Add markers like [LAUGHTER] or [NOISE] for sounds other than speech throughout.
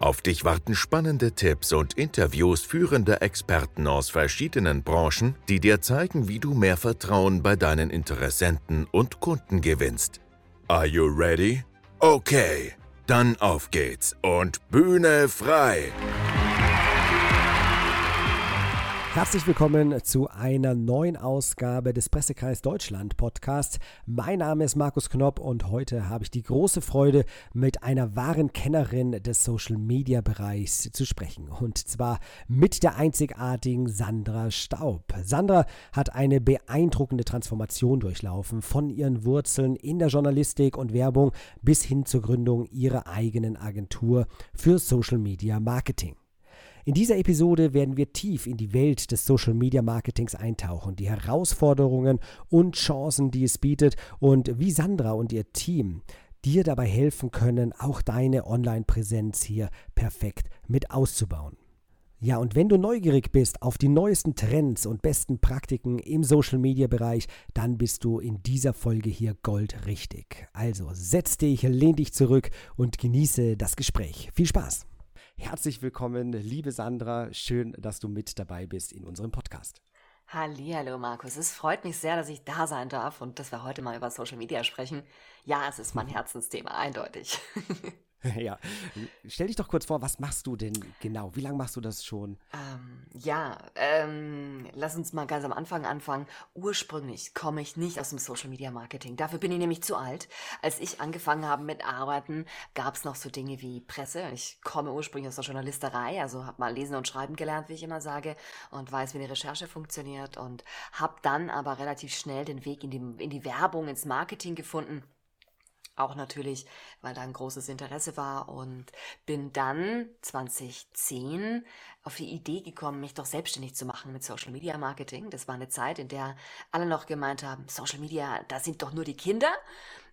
Auf dich warten spannende Tipps und Interviews führender Experten aus verschiedenen Branchen, die dir zeigen, wie du mehr Vertrauen bei deinen Interessenten und Kunden gewinnst. Are you ready? Okay, dann auf geht's und Bühne frei! Herzlich willkommen zu einer neuen Ausgabe des Pressekreis Deutschland Podcasts. Mein Name ist Markus Knopp und heute habe ich die große Freude, mit einer wahren Kennerin des Social Media Bereichs zu sprechen. Und zwar mit der einzigartigen Sandra Staub. Sandra hat eine beeindruckende Transformation durchlaufen, von ihren Wurzeln in der Journalistik und Werbung bis hin zur Gründung ihrer eigenen Agentur für Social Media Marketing. In dieser Episode werden wir tief in die Welt des Social Media Marketings eintauchen, die Herausforderungen und Chancen, die es bietet und wie Sandra und ihr Team dir dabei helfen können, auch deine Online-Präsenz hier perfekt mit auszubauen. Ja, und wenn du neugierig bist auf die neuesten Trends und besten Praktiken im Social Media Bereich, dann bist du in dieser Folge hier goldrichtig. Also setz dich, lehn dich zurück und genieße das Gespräch. Viel Spaß! Herzlich willkommen, liebe Sandra. Schön, dass du mit dabei bist in unserem Podcast. Hallo Markus, es freut mich sehr, dass ich da sein darf und dass wir heute mal über Social Media sprechen. Ja, es ist mein [LAUGHS] Herzensthema, eindeutig. [LAUGHS] [LAUGHS] ja, stell dich doch kurz vor, was machst du denn genau? Wie lange machst du das schon? Ähm, ja, ähm, lass uns mal ganz am Anfang anfangen. Ursprünglich komme ich nicht aus dem Social Media Marketing. Dafür bin ich nämlich zu alt. Als ich angefangen habe mit Arbeiten, gab es noch so Dinge wie Presse. Ich komme ursprünglich aus der Journalisterei, also habe mal lesen und schreiben gelernt, wie ich immer sage, und weiß, wie eine Recherche funktioniert und habe dann aber relativ schnell den Weg in die, in die Werbung, ins Marketing gefunden auch natürlich, weil da ein großes Interesse war und bin dann 2010 auf die Idee gekommen, mich doch selbstständig zu machen mit Social Media Marketing. Das war eine Zeit, in der alle noch gemeint haben, Social Media, da sind doch nur die Kinder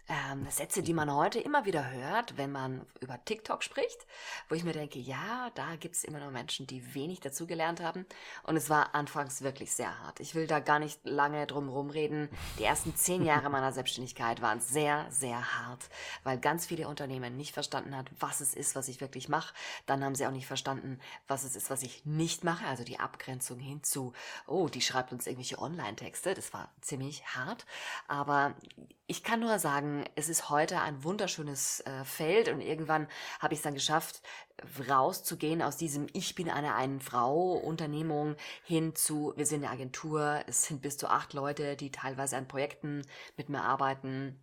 ähm, Sätze, die man heute immer wieder hört, wenn man über TikTok spricht, wo ich mir denke, ja, da gibt es immer noch Menschen, die wenig dazugelernt haben. Und es war anfangs wirklich sehr hart. Ich will da gar nicht lange drum rumreden. Die ersten zehn Jahre meiner Selbstständigkeit waren sehr, sehr hart, weil ganz viele Unternehmen nicht verstanden hat, was es ist, was ich wirklich mache. Dann haben sie auch nicht verstanden, was es ist, was ich nicht mache. Also die Abgrenzung hinzu, oh, die schreibt uns irgendwelche Online-Texte. Das war ziemlich hart. Aber ich kann nur sagen, es ist heute ein wunderschönes äh, Feld und irgendwann habe ich es dann geschafft, rauszugehen aus diesem Ich bin eine einen Frau Unternehmung hin zu wir sind eine Agentur, es sind bis zu acht Leute, die teilweise an Projekten mit mir arbeiten.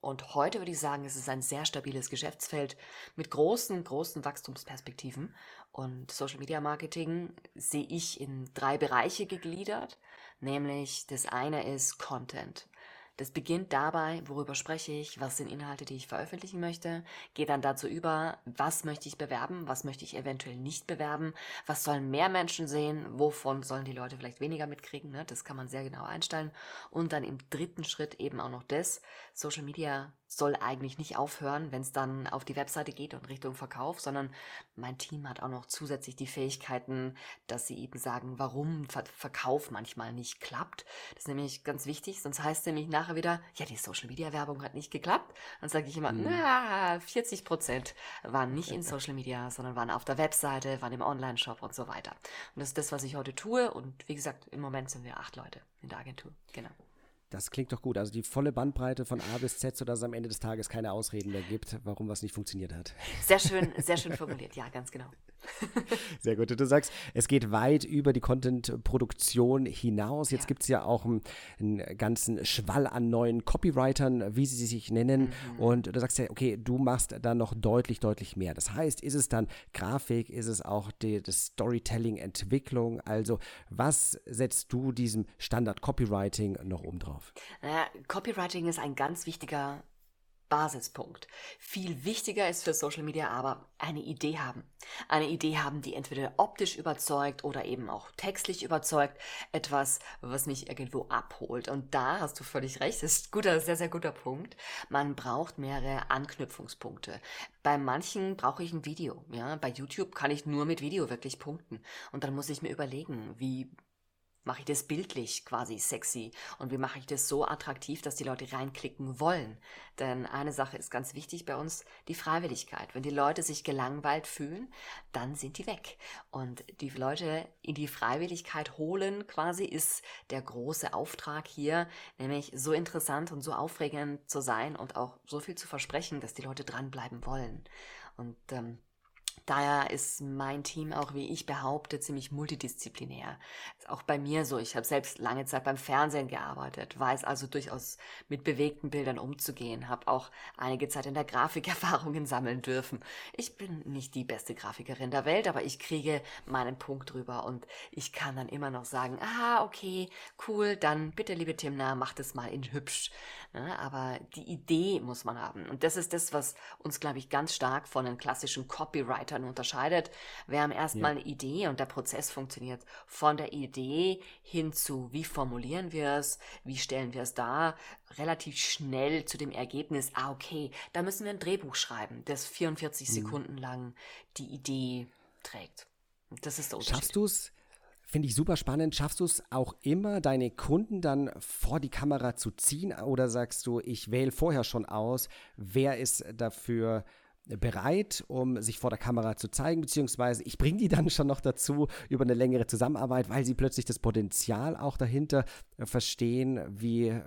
Und heute würde ich sagen, es ist ein sehr stabiles Geschäftsfeld mit großen, großen Wachstumsperspektiven. Und Social Media Marketing sehe ich in drei Bereiche gegliedert. Nämlich das eine ist Content. Das beginnt dabei, worüber spreche ich, was sind Inhalte, die ich veröffentlichen möchte, geht dann dazu über, was möchte ich bewerben, was möchte ich eventuell nicht bewerben, was sollen mehr Menschen sehen, wovon sollen die Leute vielleicht weniger mitkriegen, ne? das kann man sehr genau einstellen. Und dann im dritten Schritt eben auch noch das, Social Media soll eigentlich nicht aufhören, wenn es dann auf die Webseite geht und Richtung Verkauf, sondern mein Team hat auch noch zusätzlich die Fähigkeiten, dass sie eben sagen, warum Ver Verkauf manchmal nicht klappt. Das ist nämlich ganz wichtig, sonst heißt es nämlich nachher wieder, ja, die Social Media Werbung hat nicht geklappt. Dann sage ich immer, mhm. na, 40 Prozent waren nicht in Social Media, sondern waren auf der Webseite, waren im Online-Shop und so weiter. Und das ist das, was ich heute tue. Und wie gesagt, im Moment sind wir acht Leute in der Agentur. Genau. Das klingt doch gut. Also die volle Bandbreite von A bis Z, sodass es am Ende des Tages keine Ausreden mehr gibt, warum was nicht funktioniert hat. Sehr schön, sehr schön formuliert, ja, ganz genau. [LAUGHS] Sehr gut. Du sagst, es geht weit über die Content-Produktion hinaus. Jetzt ja. gibt es ja auch einen, einen, ganzen Schwall an neuen Copywritern, wie sie sich nennen. Mhm. Und du sagst ja, okay, du machst da noch deutlich, deutlich mehr. Das heißt, ist es dann Grafik, ist es auch die, das Storytelling, Entwicklung? Also, was setzt du diesem Standard Copywriting noch um drauf? Naja, Copywriting ist ein ganz wichtiger Basispunkt. Viel wichtiger ist für Social Media aber eine Idee haben. Eine Idee haben, die entweder optisch überzeugt oder eben auch textlich überzeugt. Etwas, was mich irgendwo abholt. Und da hast du völlig recht. Das ist guter, sehr, sehr guter Punkt. Man braucht mehrere Anknüpfungspunkte. Bei manchen brauche ich ein Video. Ja, bei YouTube kann ich nur mit Video wirklich punkten. Und dann muss ich mir überlegen, wie mache ich das bildlich quasi sexy und wie mache ich das so attraktiv, dass die Leute reinklicken wollen. Denn eine Sache ist ganz wichtig bei uns, die Freiwilligkeit. Wenn die Leute sich gelangweilt fühlen, dann sind die weg. Und die Leute in die Freiwilligkeit holen quasi ist der große Auftrag hier, nämlich so interessant und so aufregend zu sein und auch so viel zu versprechen, dass die Leute dranbleiben wollen. Und ähm, Daher ist mein Team auch, wie ich behaupte, ziemlich multidisziplinär. Ist auch bei mir so. Ich habe selbst lange Zeit beim Fernsehen gearbeitet, weiß also durchaus mit bewegten Bildern umzugehen, habe auch einige Zeit in der Grafik [LAUGHS] Erfahrungen sammeln dürfen. Ich bin nicht die beste Grafikerin der Welt, aber ich kriege meinen Punkt drüber und ich kann dann immer noch sagen, ah, okay, cool, dann bitte, liebe Timna, mach das mal in hübsch. Ne? Aber die Idee muss man haben. Und das ist das, was uns, glaube ich, ganz stark von den klassischen Copywritern unterscheidet. Wir haben erstmal ja. eine Idee und der Prozess funktioniert von der Idee hin zu, wie formulieren wir es, wie stellen wir es dar, relativ schnell zu dem Ergebnis, ah, okay, da müssen wir ein Drehbuch schreiben, das 44 mhm. Sekunden lang die Idee trägt. Das ist der Unterschied. Schaffst du es? Finde ich super spannend. Schaffst du es auch immer, deine Kunden dann vor die Kamera zu ziehen? Oder sagst du, ich wähle vorher schon aus, wer ist dafür bereit, um sich vor der Kamera zu zeigen, beziehungsweise ich bringe die dann schon noch dazu über eine längere Zusammenarbeit, weil sie plötzlich das Potenzial auch dahinter äh, verstehen. Wie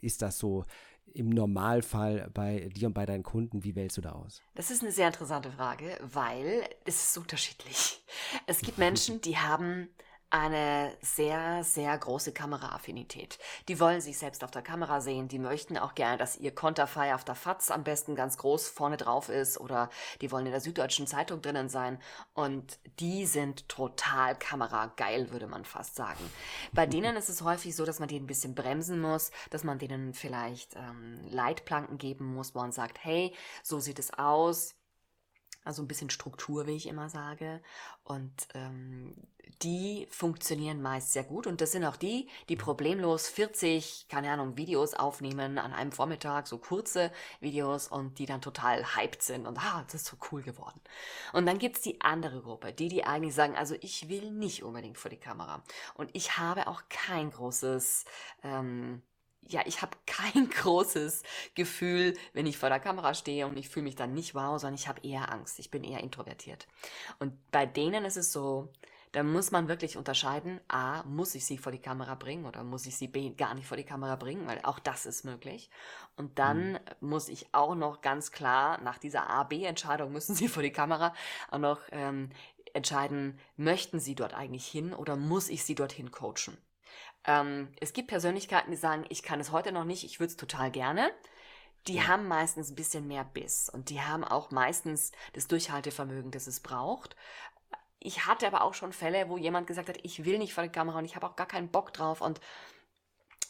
ist das so im Normalfall bei dir und bei deinen Kunden? Wie wählst du da aus? Das ist eine sehr interessante Frage, weil es ist unterschiedlich. Es gibt Menschen, die haben eine sehr, sehr große Kameraaffinität. Die wollen sich selbst auf der Kamera sehen, die möchten auch gerne, dass ihr Konterfei auf der Fatz am besten ganz groß vorne drauf ist oder die wollen in der Süddeutschen Zeitung drinnen sein und die sind total kamerageil, würde man fast sagen. Bei denen ist es häufig so, dass man die ein bisschen bremsen muss, dass man denen vielleicht ähm, Leitplanken geben muss, wo man sagt, hey, so sieht es aus, also ein bisschen Struktur, wie ich immer sage. Und ähm, die funktionieren meist sehr gut. Und das sind auch die, die problemlos 40, keine Ahnung, Videos aufnehmen an einem Vormittag, so kurze Videos und die dann total hyped sind und ah, das ist so cool geworden. Und dann gibt's die andere Gruppe, die, die eigentlich sagen, also ich will nicht unbedingt vor die Kamera. Und ich habe auch kein großes ähm, ja, ich habe [LAUGHS] kein großes Gefühl, wenn ich vor der Kamera stehe und ich fühle mich dann nicht wow, sondern ich habe eher Angst. Ich bin eher introvertiert. Und bei denen ist es so, da muss man wirklich unterscheiden, a, muss ich sie vor die Kamera bringen oder muss ich sie b, gar nicht vor die Kamera bringen, weil auch das ist möglich. Und dann mhm. muss ich auch noch ganz klar, nach dieser A-B-Entscheidung müssen [LAUGHS] sie vor die Kamera auch noch ähm, entscheiden, möchten sie dort eigentlich hin oder muss ich sie dorthin coachen. Ähm, es gibt Persönlichkeiten, die sagen, ich kann es heute noch nicht, ich würde es total gerne. Die ja. haben meistens ein bisschen mehr Biss und die haben auch meistens das Durchhaltevermögen, das es braucht. Ich hatte aber auch schon Fälle, wo jemand gesagt hat, ich will nicht vor der Kamera und ich habe auch gar keinen Bock drauf und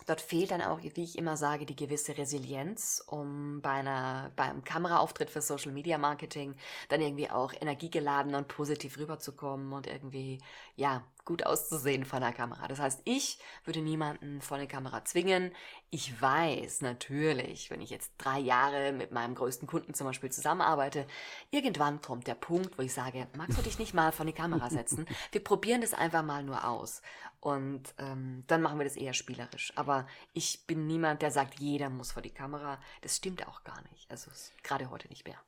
Dort fehlt dann auch, wie ich immer sage, die gewisse Resilienz, um bei einer, beim Kameraauftritt für Social Media Marketing dann irgendwie auch energiegeladen und positiv rüberzukommen und irgendwie, ja, gut auszusehen vor der Kamera. Das heißt, ich würde niemanden vor der Kamera zwingen. Ich weiß natürlich, wenn ich jetzt drei Jahre mit meinem größten Kunden zum Beispiel zusammenarbeite, irgendwann kommt der Punkt, wo ich sage, magst du dich nicht mal vor die Kamera setzen? [LAUGHS] Wir probieren das einfach mal nur aus. Und ähm, dann machen wir das eher spielerisch. Aber ich bin niemand, der sagt, jeder muss vor die Kamera. Das stimmt auch gar nicht. Also gerade heute nicht mehr.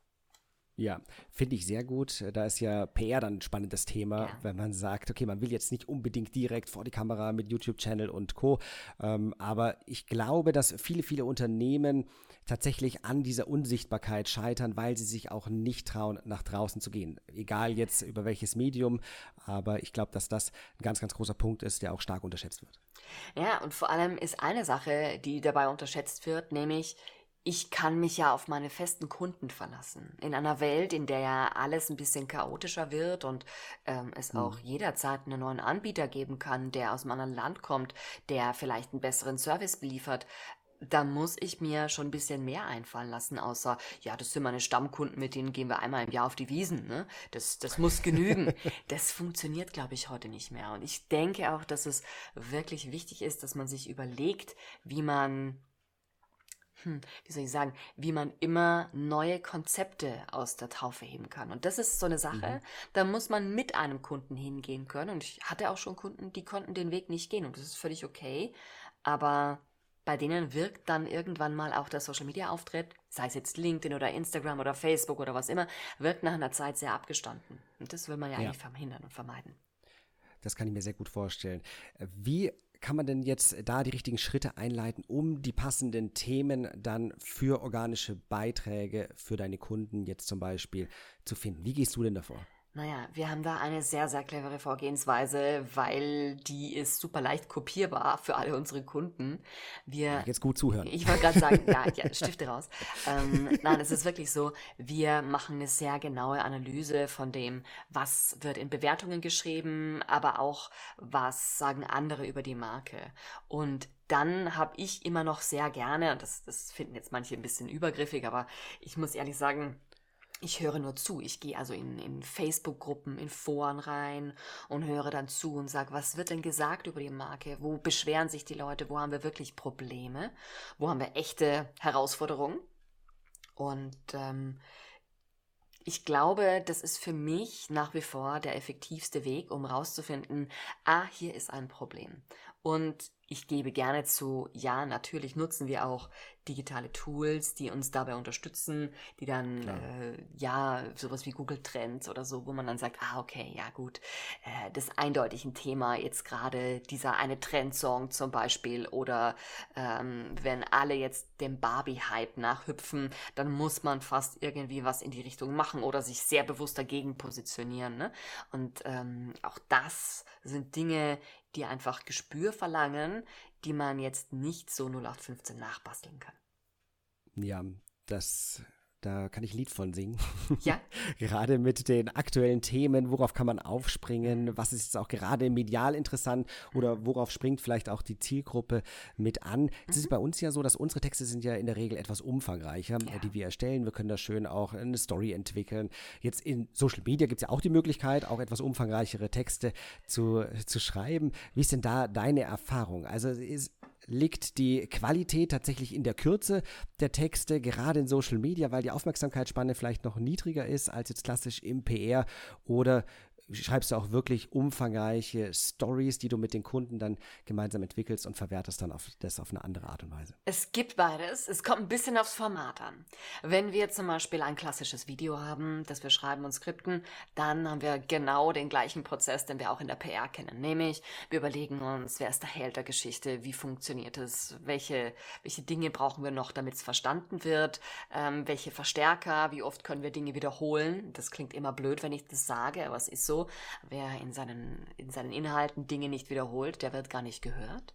Ja, finde ich sehr gut. Da ist ja PR dann ein spannendes Thema, ja. wenn man sagt, okay, man will jetzt nicht unbedingt direkt vor die Kamera mit YouTube-Channel und Co. Ähm, aber ich glaube, dass viele, viele Unternehmen tatsächlich an dieser Unsichtbarkeit scheitern, weil sie sich auch nicht trauen, nach draußen zu gehen. Egal jetzt über welches Medium, aber ich glaube, dass das ein ganz, ganz großer Punkt ist, der auch stark unterschätzt wird. Ja, und vor allem ist eine Sache, die dabei unterschätzt wird, nämlich ich kann mich ja auf meine festen Kunden verlassen. In einer Welt, in der ja alles ein bisschen chaotischer wird und ähm, es mhm. auch jederzeit einen neuen Anbieter geben kann, der aus einem anderen Land kommt, der vielleicht einen besseren Service beliefert, da muss ich mir schon ein bisschen mehr einfallen lassen, außer, ja, das sind meine Stammkunden, mit denen gehen wir einmal im Jahr auf die Wiesen, ne? Das, das muss genügen. [LAUGHS] das funktioniert, glaube ich, heute nicht mehr. Und ich denke auch, dass es wirklich wichtig ist, dass man sich überlegt, wie man hm, wie soll ich sagen, wie man immer neue Konzepte aus der Taufe heben kann. Und das ist so eine Sache, mhm. da muss man mit einem Kunden hingehen können. Und ich hatte auch schon Kunden, die konnten den Weg nicht gehen. Und das ist völlig okay. Aber bei denen wirkt dann irgendwann mal auch der Social Media Auftritt, sei es jetzt LinkedIn oder Instagram oder Facebook oder was immer, wirkt nach einer Zeit sehr abgestanden. Und das will man ja, ja. eigentlich verhindern und vermeiden. Das kann ich mir sehr gut vorstellen. Wie kann man denn jetzt da die richtigen Schritte einleiten, um die passenden Themen dann für organische Beiträge für deine Kunden jetzt zum Beispiel zu finden? Wie gehst du denn davor? Naja, wir haben da eine sehr, sehr clevere Vorgehensweise, weil die ist super leicht kopierbar für alle unsere Kunden. Wir, ja, jetzt gut zuhören. Ich wollte gerade sagen, ja, ja, [LAUGHS] Stifte raus. Ähm, nein, es ist wirklich so, wir machen eine sehr genaue Analyse von dem, was wird in Bewertungen geschrieben, aber auch, was sagen andere über die Marke. Und dann habe ich immer noch sehr gerne, und das, das finden jetzt manche ein bisschen übergriffig, aber ich muss ehrlich sagen, ich höre nur zu. Ich gehe also in, in Facebook-Gruppen, in Foren rein und höre dann zu und sage, was wird denn gesagt über die Marke? Wo beschweren sich die Leute? Wo haben wir wirklich Probleme? Wo haben wir echte Herausforderungen? Und ähm, ich glaube, das ist für mich nach wie vor der effektivste Weg, um rauszufinden, ah, hier ist ein Problem. Und ich gebe gerne zu, ja, natürlich nutzen wir auch digitale Tools, die uns dabei unterstützen, die dann, äh, ja, sowas wie Google Trends oder so, wo man dann sagt, ah, okay, ja gut, äh, das eindeutig ein Thema, jetzt gerade dieser eine Trendsong zum Beispiel oder ähm, wenn alle jetzt dem Barbie-Hype nachhüpfen, dann muss man fast irgendwie was in die Richtung machen oder sich sehr bewusst dagegen positionieren. Ne? Und ähm, auch das sind Dinge, die einfach Gespür verlangen, die man jetzt nicht so 0815 nachbasteln kann. Ja, das da kann ich ein Lied von singen. Ja. [LAUGHS] gerade mit den aktuellen Themen, worauf kann man aufspringen, was ist jetzt auch gerade medial interessant oder worauf springt vielleicht auch die Zielgruppe mit an. Es mhm. ist bei uns ja so, dass unsere Texte sind ja in der Regel etwas umfangreicher, ja. die wir erstellen. Wir können da schön auch eine Story entwickeln. Jetzt in Social Media gibt es ja auch die Möglichkeit, auch etwas umfangreichere Texte zu, zu schreiben. Wie ist denn da deine Erfahrung? Also ist, liegt die Qualität tatsächlich in der Kürze der Texte, gerade in Social Media, weil die Aufmerksamkeitsspanne vielleicht noch niedriger ist als jetzt klassisch im PR oder schreibst du auch wirklich umfangreiche Stories, die du mit den Kunden dann gemeinsam entwickelst und verwertest dann auf das auf eine andere Art und Weise? Es gibt beides. Es kommt ein bisschen aufs Format an. Wenn wir zum Beispiel ein klassisches Video haben, das wir schreiben und skripten, dann haben wir genau den gleichen Prozess, den wir auch in der PR kennen. Nämlich, wir überlegen uns, wer ist der Held der Geschichte, wie funktioniert es, welche, welche Dinge brauchen wir noch, damit es verstanden wird, ähm, welche Verstärker, wie oft können wir Dinge wiederholen. Das klingt immer blöd, wenn ich das sage, aber es ist so so, wer in seinen, in seinen Inhalten Dinge nicht wiederholt, der wird gar nicht gehört.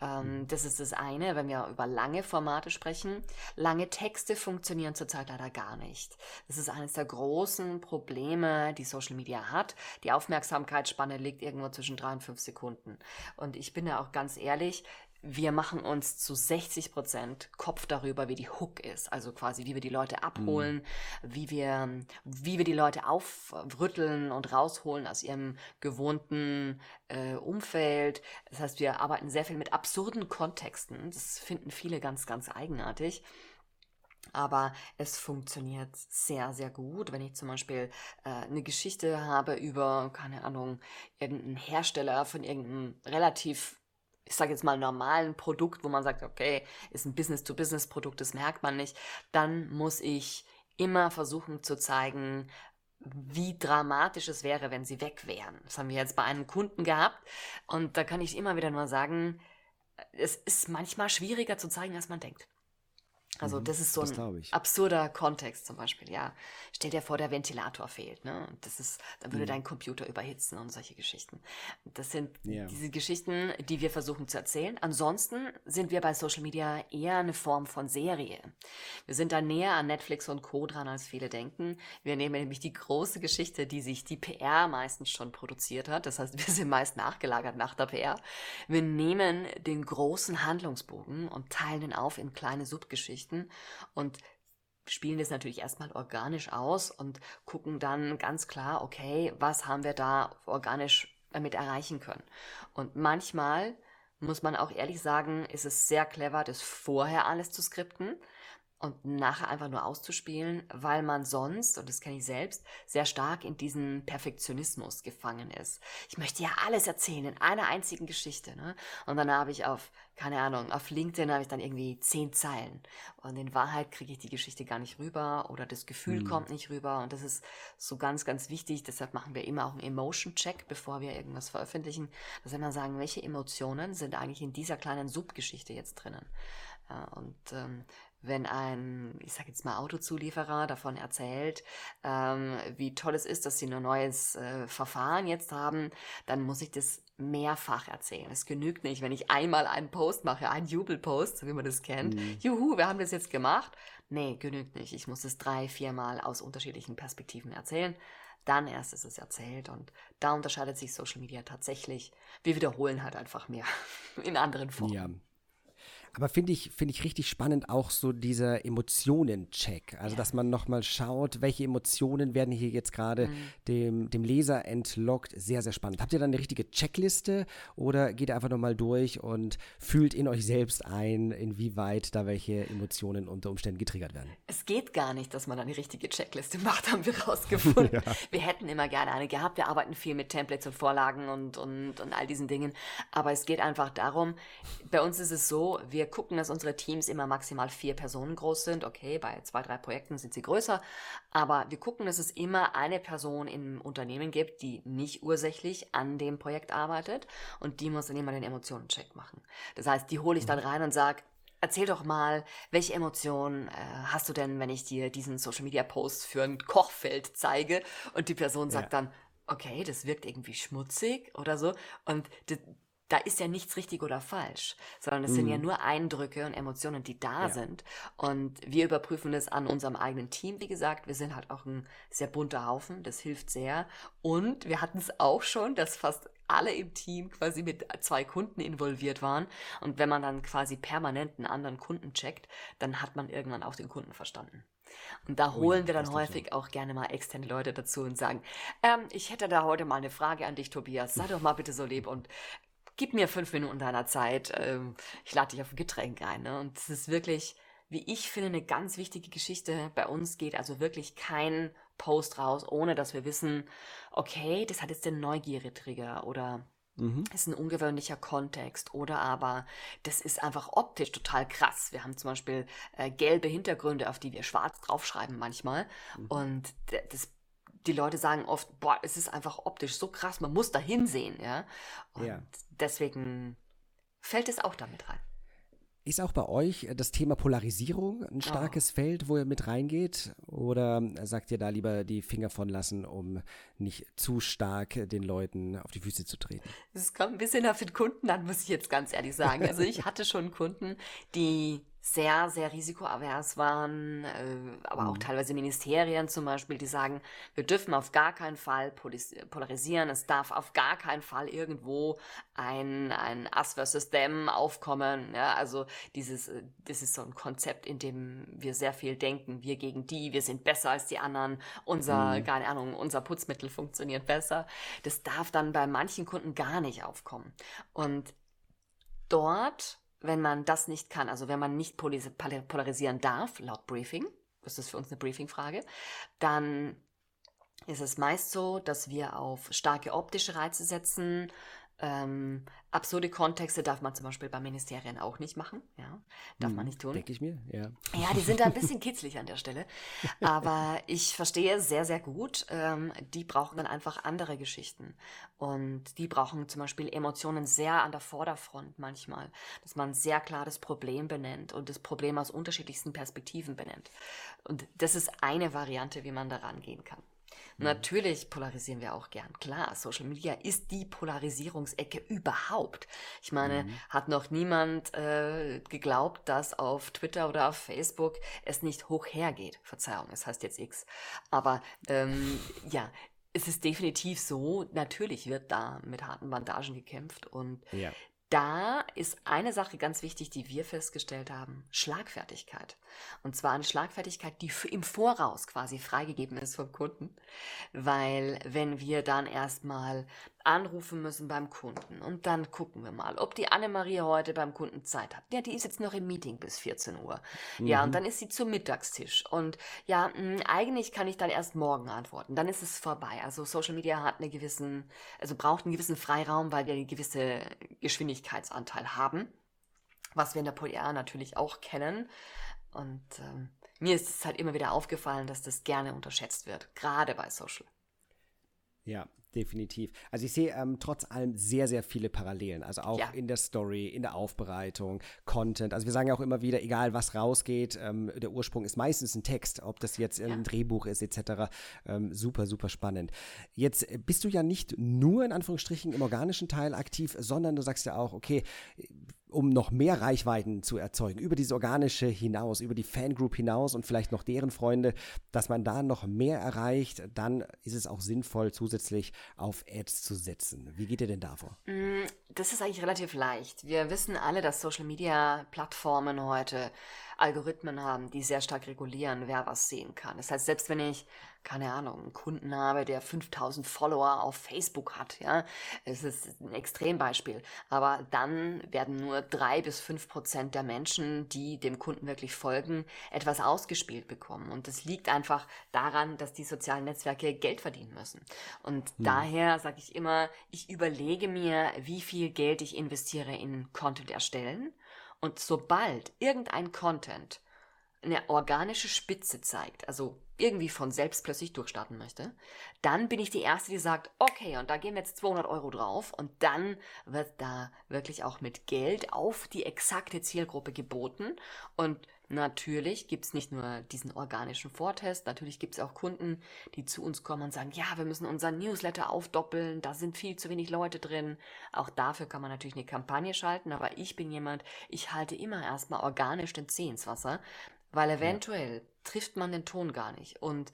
Ähm, mhm. das ist das eine, wenn wir über lange Formate sprechen. Lange Texte funktionieren zurzeit leider gar nicht. Das ist eines der großen Probleme, die Social Media hat. Die Aufmerksamkeitsspanne liegt irgendwo zwischen drei und fünf Sekunden. Und ich bin da auch ganz ehrlich, wir machen uns zu 60 Prozent Kopf darüber, wie die Hook ist, also quasi wie wir die Leute abholen, mhm. wie wir, wie wir die Leute aufrütteln und rausholen aus ihrem gewohnten äh, Umfeld. Das heißt, wir arbeiten sehr viel mit absurden Kontexten. Das finden viele ganz, ganz eigenartig. Aber es funktioniert sehr, sehr gut. Wenn ich zum Beispiel äh, eine Geschichte habe über, keine Ahnung, irgendeinen Hersteller von irgendeinem relativ ich sage jetzt mal, normalen Produkt, wo man sagt, okay, ist ein Business-to-Business-Produkt, das merkt man nicht, dann muss ich immer versuchen zu zeigen, wie dramatisch es wäre, wenn sie weg wären. Das haben wir jetzt bei einem Kunden gehabt und da kann ich immer wieder nur sagen, es ist manchmal schwieriger zu zeigen, als man denkt. Also Mhm, das ist so das ein absurder Kontext zum Beispiel, ja. Stell dir vor, der Ventilator fehlt, ne? Das ist, dann würde Mhm. dein Computer überhitzen und solche Geschichten. Das sind Ja. diese Geschichten, die wir versuchen zu erzählen. Ansonsten sind wir bei Social Media eher eine Form von Serie. Wir sind da näher an Netflix und Co. dran, als viele denken. Wir nehmen nämlich die große Geschichte, die sich die PR meistens schon produziert hat. Das heißt, [LAUGHS] wir sind meist nachgelagert nach der PR. Wir nehmen den großen Handlungsbogen und teilen ihn auf in kleine Subgeschichten und spielen das natürlich erstmal organisch aus und gucken dann ganz klar, okay, was haben wir da organisch damit erreichen können. Und manchmal muss man auch ehrlich sagen, ist es sehr clever, das vorher alles zu skripten und nachher einfach nur auszuspielen, weil man sonst, und das kenne ich selbst, sehr stark in diesen Perfektionismus gefangen ist. Ich möchte ja alles erzählen in einer einzigen Geschichte. Ne? Und dann habe ich auf, keine Ahnung, auf LinkedIn habe ich dann irgendwie zehn Zeilen. Und in Wahrheit kriege ich die Geschichte gar nicht rüber oder das Gefühl Mhm. kommt nicht rüber. Und das ist so ganz, ganz wichtig. Deshalb machen wir immer auch einen Emotion-Check, bevor wir irgendwas veröffentlichen. Dass wir mal sagen, welche Emotionen sind eigentlich in dieser kleinen Subgeschichte jetzt drinnen. Ja, und ähm, wenn ein, ich sage jetzt mal, Autozulieferer davon erzählt, ähm, wie toll es ist, dass sie ein neues äh, Verfahren jetzt haben, dann muss ich das mehrfach erzählen. Es genügt nicht, wenn ich einmal einen Post mache, einen Jubelpost, so wie man das kennt. Mhm. Juhu, wir haben das jetzt gemacht. Nee, genügt nicht. Ich muss es drei, viermal aus unterschiedlichen Perspektiven erzählen. Dann erst ist es erzählt und da unterscheidet sich Social Media tatsächlich. Wir wiederholen halt einfach mehr [LAUGHS] in anderen Formen. Ja. Aber finde ich, finde ich richtig spannend auch so dieser Emotionen-Check. Also, dass man nochmal schaut, welche Emotionen werden hier jetzt gerade dem, dem Leser entlockt. Sehr, sehr spannend. Habt ihr dann eine richtige Checkliste oder geht ihr einfach nochmal durch und fühlt in euch selbst ein, inwieweit da welche Emotionen unter Umständen getriggert werden? Es geht gar nicht, dass man eine richtige Checkliste [LAUGHS] macht, haben wir rausgefunden. [LAUGHS] Wir hätten immer gerne eine gehabt. Wir arbeiten viel mit Templates und Vorlagen und, und, und all diesen Dingen. Aber es geht einfach darum, bei uns ist es so, wir gucken, dass unsere Teams immer maximal vier Personen groß sind. Okay, bei zwei, drei Projekten sind sie größer. Aber wir gucken, dass es immer eine Person im Unternehmen gibt, die nicht ursächlich an dem Projekt arbeitet. Und die muss dann immer den Emotionencheck machen. Das heißt, die hole ich dann rein und sage, Erzähl doch mal, welche Emotionen äh, hast du denn, wenn ich dir diesen Social Media Post für ein Kochfeld zeige und die Person sagt dann, okay, das wirkt irgendwie schmutzig oder so und da ist ja nichts richtig oder falsch, sondern es sind ja nur Eindrücke und Emotionen, die da Ja. sind und wir überprüfen das an unserem eigenen Team. Wie gesagt, wir sind halt auch ein sehr bunter Haufen, das hilft sehr und wir hatten es auch schon, dass fast alle im Team quasi mit zwei Kunden involviert waren. Und wenn man dann quasi permanent einen anderen Kunden checkt, dann hat man irgendwann auch den Kunden verstanden. Und da holen wir dann das stimmt häufig auch gerne mal externe Leute dazu und sagen, ähm, ich hätte da heute mal eine Frage an dich, Tobias. Sei doch mal bitte so lieb und gib mir fünf Minuten deiner Zeit. Ähm, ich lade dich auf ein Getränk ein. Ne? Und es ist wirklich, wie ich finde, eine ganz wichtige Geschichte. Bei uns geht also wirklich kein Post raus, ohne dass wir wissen, okay, das hat jetzt den Neugierde-Trigger oder Mhm. ist ein ungewöhnlicher Kontext oder aber das ist einfach optisch total krass. Wir haben zum Beispiel äh, gelbe Hintergründe, auf die wir schwarz draufschreiben manchmal und d- das, die Leute sagen oft, boah, es ist einfach optisch so krass, man muss da hinsehen, ja. Und Ja. Deswegen fällt es auch damit rein. Ist auch bei euch das Thema Polarisierung ein starkes Feld, wo ihr mit reingeht? Oder sagt ihr da lieber die Finger von lassen, um nicht zu stark den Leuten auf die Füße zu treten? Es kommt ein bisschen auf den Kunden an, muss ich jetzt ganz ehrlich sagen. Also ich hatte schon Kunden, die sehr, sehr risikoavers waren, äh, aber auch teilweise Ministerien zum Beispiel, die sagen, wir dürfen auf gar keinen Fall polarisieren, es darf auf gar keinen Fall irgendwo ein, ein Us versus Them aufkommen. Ja, also dieses, äh, das ist so ein Konzept, in dem wir sehr viel denken, wir gegen die, wir sind besser als die anderen, unser, keine Ahnung, unser Putzmittel funktioniert besser. Das darf dann bei manchen Kunden gar nicht aufkommen. Und dort, wenn man das nicht kann, also wenn man nicht polarisieren darf, laut Briefing, das ist für uns eine Briefing-Frage, dann ist es meist so, dass wir auf starke optische Reize setzen, Ähm, absurde Kontexte darf man zum Beispiel bei Ministerien auch nicht machen. Ja, darf hm, man nicht tun. Denke ich mir, ja. Ja, die sind da ein bisschen kitzlig an der Stelle. Aber ich verstehe sehr, sehr gut. Ähm, die brauchen dann einfach andere Geschichten. Und die brauchen zum Beispiel Emotionen sehr an der Vorderfront manchmal. Dass man sehr klar das Problem benennt und das Problem aus unterschiedlichsten Perspektiven benennt. Und das ist eine Variante, wie man da rangehen kann. Mhm. Natürlich polarisieren wir auch gern. Klar, Social Media ist die Polarisierungsecke überhaupt. Ich meine, mhm. hat noch niemand äh, geglaubt, dass auf Twitter oder auf Facebook es nicht hoch hergeht. Verzeihung, es heißt jetzt X. Aber ähm, [LAUGHS] ja, es ist definitiv so, natürlich wird da mit harten Bandagen gekämpft und ja da ist eine Sache ganz wichtig, die wir festgestellt haben. Schlagfertigkeit. Und zwar eine Schlagfertigkeit, die im Voraus quasi freigegeben ist vom Kunden. Weil wenn wir dann erstmal anrufen müssen beim Kunden und dann gucken wir mal, ob die Annemarie heute beim Kunden Zeit hat. Ja, die ist jetzt noch im Meeting bis 14 Uhr. Mhm. Ja, und mhm. dann ist sie zum Mittagstisch. Und ja, mh, eigentlich kann ich dann erst morgen antworten. Dann ist es vorbei. Also Social Media hat einen gewissen, also braucht einen gewissen Freiraum, weil wir eine gewisse Geschwindigkeitsanteil haben. Was wir in der PR natürlich auch kennen. Und ähm, mir ist es halt immer wieder aufgefallen, dass das gerne unterschätzt wird, gerade bei Social. Ja, definitiv. Also ich sehe ähm, trotz allem sehr, sehr viele Parallelen. Also auch ja. in der Story, in der Aufbereitung, Content. Also wir sagen ja auch immer wieder, egal was rausgeht, ähm, der Ursprung ist meistens ein Text, ob das jetzt ein Drehbuch ist etc. Ähm, super, super spannend. Jetzt bist du ja nicht nur in Anführungsstrichen im organischen Teil aktiv, sondern du sagst ja auch, okay, um noch mehr Reichweiten zu erzeugen, über dieses Organische hinaus, über die Fangroup hinaus und vielleicht noch deren Freunde, dass man da noch mehr erreicht, dann ist es auch sinnvoll, zusätzlich auf Ads zu setzen. Wie geht ihr denn davor? Mm, das ist eigentlich relativ leicht. Wir wissen alle, dass Social-Media-Plattformen heute Algorithmen haben, die sehr stark regulieren, wer was sehen kann. Das heißt, selbst wenn ich keine Ahnung, einen Kunden habe, der 5000 Follower auf Facebook hat, ja, es ist ein Extrembeispiel. Aber dann werden nur drei bis fünf Prozent der Menschen, die dem Kunden wirklich folgen, etwas ausgespielt bekommen. Und das liegt einfach daran, dass die sozialen Netzwerke Geld verdienen müssen. Und hm. daher sage ich immer, ich überlege mir, wie viel Geld ich investiere in Content erstellen. Und sobald irgendein Content eine organische Spitze zeigt, also irgendwie von selbst plötzlich durchstarten möchte, dann bin ich die Erste, die sagt, okay, und da gehen wir jetzt 200 Euro drauf. Und dann wird da wirklich auch mit Geld auf die exakte Zielgruppe geboten. Und Natürlich gibt's nicht nur diesen organischen Vortest, natürlich gibt's auch Kunden, die zu uns kommen und sagen, ja, wir müssen unseren Newsletter aufdoppeln, da sind viel zu wenig Leute drin. Auch dafür kann man natürlich eine Kampagne schalten, aber ich bin jemand, ich halte immer erstmal organisch den Zeh ins Wasser, weil eventuell ja. trifft man den Ton gar nicht. Und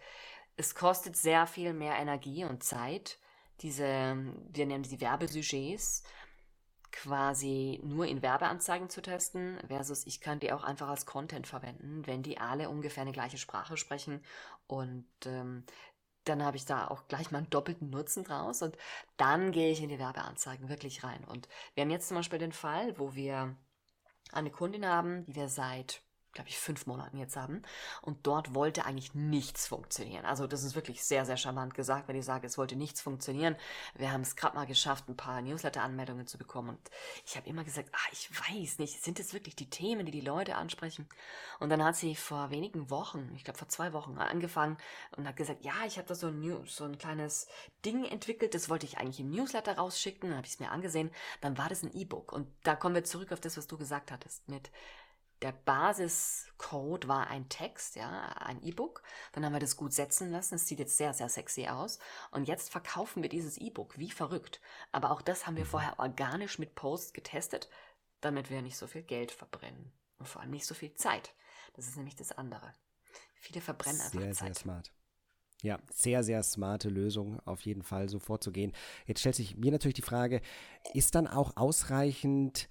es kostet sehr viel mehr Energie und Zeit, diese, wir nennen die Werbesujets, quasi nur in Werbeanzeigen zu testen, versus ich kann die auch einfach als Content verwenden, wenn die alle ungefähr eine gleiche Sprache sprechen. Und ähm, dann habe ich da auch gleich mal einen doppelten Nutzen draus und dann gehe ich in die Werbeanzeigen wirklich rein. Und wir haben jetzt zum Beispiel den Fall, wo wir eine Kundin haben, die wir seit glaube ich, fünf Monaten jetzt haben. Und dort wollte eigentlich nichts funktionieren. Also das ist wirklich sehr, sehr charmant gesagt, wenn ich sage, es wollte nichts funktionieren. Wir haben es gerade mal geschafft, ein paar Newsletter-Anmeldungen zu bekommen. Und ich habe immer gesagt, ah, ich weiß nicht, sind es wirklich die Themen, die die Leute ansprechen? Und dann hat sie vor wenigen Wochen, ich glaube vor zwei Wochen, angefangen und hat gesagt, ja, ich habe da so ein, News, so ein kleines Ding entwickelt, das wollte ich eigentlich im Newsletter rausschicken. Dann habe ich es mir angesehen. Dann war das ein E-Book. Und da kommen wir zurück auf das, was du gesagt hattest mit der Basiscode war ein Text, ja, ein E-Book. Dann haben wir das gut setzen lassen. Es sieht jetzt sehr, sehr sexy aus. Und jetzt verkaufen wir dieses E-Book wie verrückt. Aber auch das haben wir mhm. vorher organisch mit Posts getestet, damit wir nicht so viel Geld verbrennen. Und vor allem nicht so viel Zeit. Das ist nämlich das andere. Viele verbrennen einfach sehr, Zeit. Sehr smart. Ja, sehr, sehr smarte Lösung, auf jeden Fall so vorzugehen. Jetzt stellt sich mir natürlich die Frage, ist dann auch ausreichend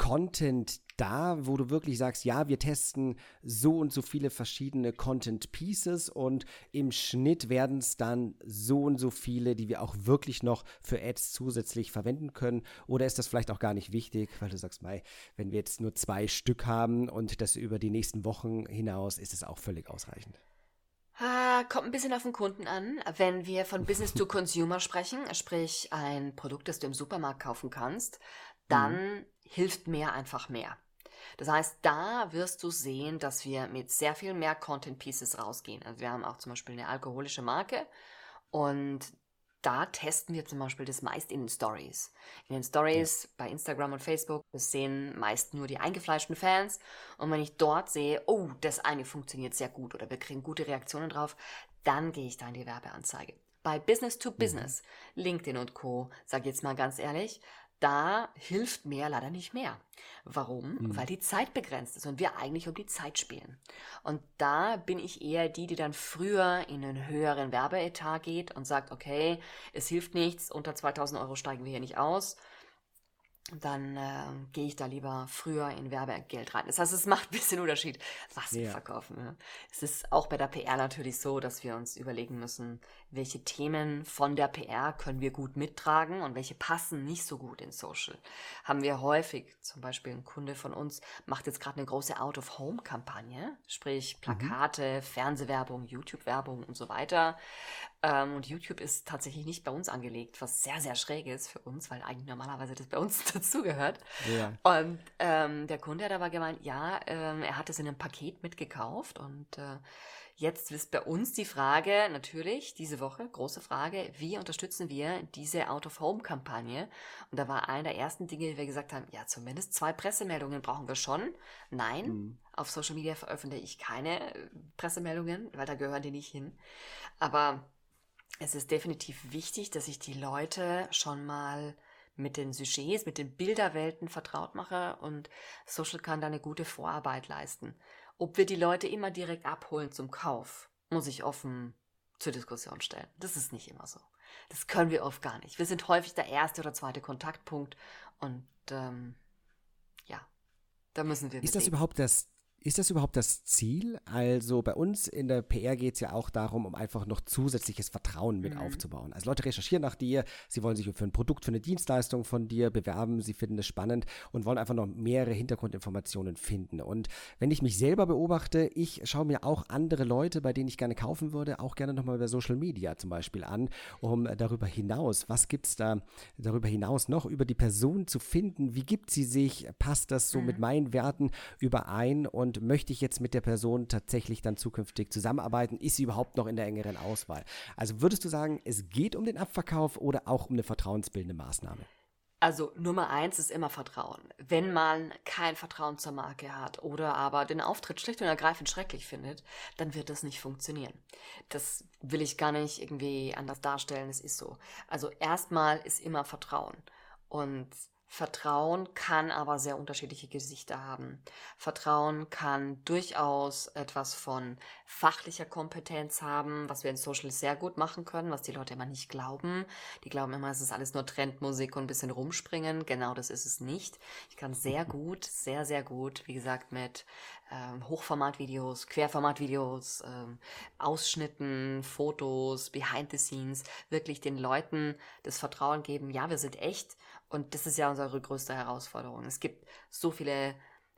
Content da, wo du wirklich sagst, ja, wir testen so und so viele verschiedene Content Pieces und im Schnitt werden es dann so und so viele, die wir auch wirklich noch für Ads zusätzlich verwenden können? Oder ist das vielleicht auch gar nicht wichtig, weil du sagst, Mai, wenn wir jetzt nur zwei Stück haben und das über die nächsten Wochen hinaus, ist es auch völlig ausreichend? Ah, kommt ein bisschen auf den Kunden an. Wenn wir von Business to [LAUGHS] Consumer sprechen, sprich ein Produkt, das du im Supermarkt kaufen kannst, dann mhm. hilft mehr einfach mehr. Das heißt, da wirst du sehen, dass wir mit sehr viel mehr Content Pieces rausgehen. Also wir haben auch zum Beispiel eine alkoholische Marke und da testen wir zum Beispiel das meist in den Stories. In den Stories ja. bei Instagram und Facebook, das sehen meist nur die eingefleischten Fans. Und wenn ich dort sehe, oh, das eine funktioniert sehr gut oder wir kriegen gute Reaktionen drauf, dann gehe ich da in die Werbeanzeige. Bei Business to Business, mhm. LinkedIn und Co., sage jetzt mal ganz ehrlich, da hilft mehr leider nicht mehr. Warum? Mhm. Weil die Zeit begrenzt ist und wir eigentlich um die Zeit spielen. Und da bin ich eher die, die dann früher in einen höheren Werbeetat geht und sagt, okay, es hilft nichts, unter 2000 Euro steigen wir hier nicht aus dann äh, gehe ich da lieber früher in Werbegeld rein. Das heißt, es macht ein bisschen Unterschied, was wir verkaufen. Ja. Es ist auch bei der PR natürlich so, dass wir uns überlegen müssen, welche Themen von der PR können wir gut mittragen und welche passen nicht so gut in Social. Haben wir häufig, zum Beispiel ein Kunde von uns macht jetzt gerade eine große Out-of-Home-Kampagne, sprich mhm. Plakate, mhm. Fernsehwerbung, YouTube-Werbung und so weiter. Ähm, und YouTube ist tatsächlich nicht bei uns angelegt, was sehr, sehr schräg ist für uns, weil eigentlich normalerweise das bei uns [LAUGHS] dazugehört. Ja. Und ähm, der Kunde hat aber gemeint, ja, ähm, er hat es in einem Paket mitgekauft und äh, Jetzt ist bei uns die Frage, natürlich, diese Woche, große Frage, wie unterstützen wir diese Out-of-Home-Kampagne? Und da war einer der ersten Dinge, die wir gesagt haben, ja, zumindest zwei Pressemeldungen brauchen wir schon. Nein, mhm. auf Social Media veröffentliche ich keine äh, Pressemeldungen, weil da gehören die nicht hin. Aber es ist definitiv wichtig, dass ich die Leute schon mal mit den Sujets, mit den Bilderwelten vertraut mache und Social kann da eine gute Vorarbeit leisten. Ob wir die Leute immer direkt abholen zum Kauf, muss ich offen zur Diskussion stellen. Das ist nicht immer so. Das können wir oft gar nicht. Wir sind häufig der erste oder zweite Kontaktpunkt und ähm, ja, da müssen wir. Ist das überhaupt das ist das überhaupt das Ziel? Also bei uns in der PR geht es ja auch darum, um einfach noch zusätzliches Vertrauen mit mhm. aufzubauen. Also Leute recherchieren nach dir, sie wollen sich für ein Produkt, für eine Dienstleistung von dir bewerben, sie finden es spannend und wollen einfach noch mehrere Hintergrundinformationen finden. Und wenn ich mich selber beobachte, ich schaue mir auch andere Leute, bei denen ich gerne kaufen würde, auch gerne nochmal über Social Media zum Beispiel an, um darüber hinaus, was gibt es da darüber hinaus noch, über die Person zu finden, wie gibt sie sich, passt das so mhm. mit meinen Werten überein und und möchte ich jetzt mit der Person tatsächlich dann zukünftig zusammenarbeiten? Ist sie überhaupt noch in der engeren Auswahl? Also würdest du sagen, es geht um den Abverkauf oder auch um eine vertrauensbildende Maßnahme? Also Nummer eins ist immer Vertrauen. Wenn man kein Vertrauen zur Marke hat oder aber den Auftritt schlicht und ergreifend schrecklich findet, dann wird das nicht funktionieren. Das will ich gar nicht irgendwie anders darstellen, es ist so. Also erstmal ist immer Vertrauen. Und Vertrauen kann aber sehr unterschiedliche Gesichter haben. Vertrauen kann durchaus etwas von fachlicher Kompetenz haben, was wir in Social sehr gut machen können, was die Leute immer nicht glauben. Die glauben immer, es ist alles nur Trendmusik und ein bisschen rumspringen. Genau das ist es nicht. Ich kann sehr gut, sehr, sehr gut, wie gesagt, mit ähm, Hochformatvideos, Querformatvideos, ähm, Ausschnitten, Fotos, Behind the Scenes, wirklich den Leuten das Vertrauen geben, ja, wir sind echt und das ist ja unsere größte Herausforderung. Es gibt so viele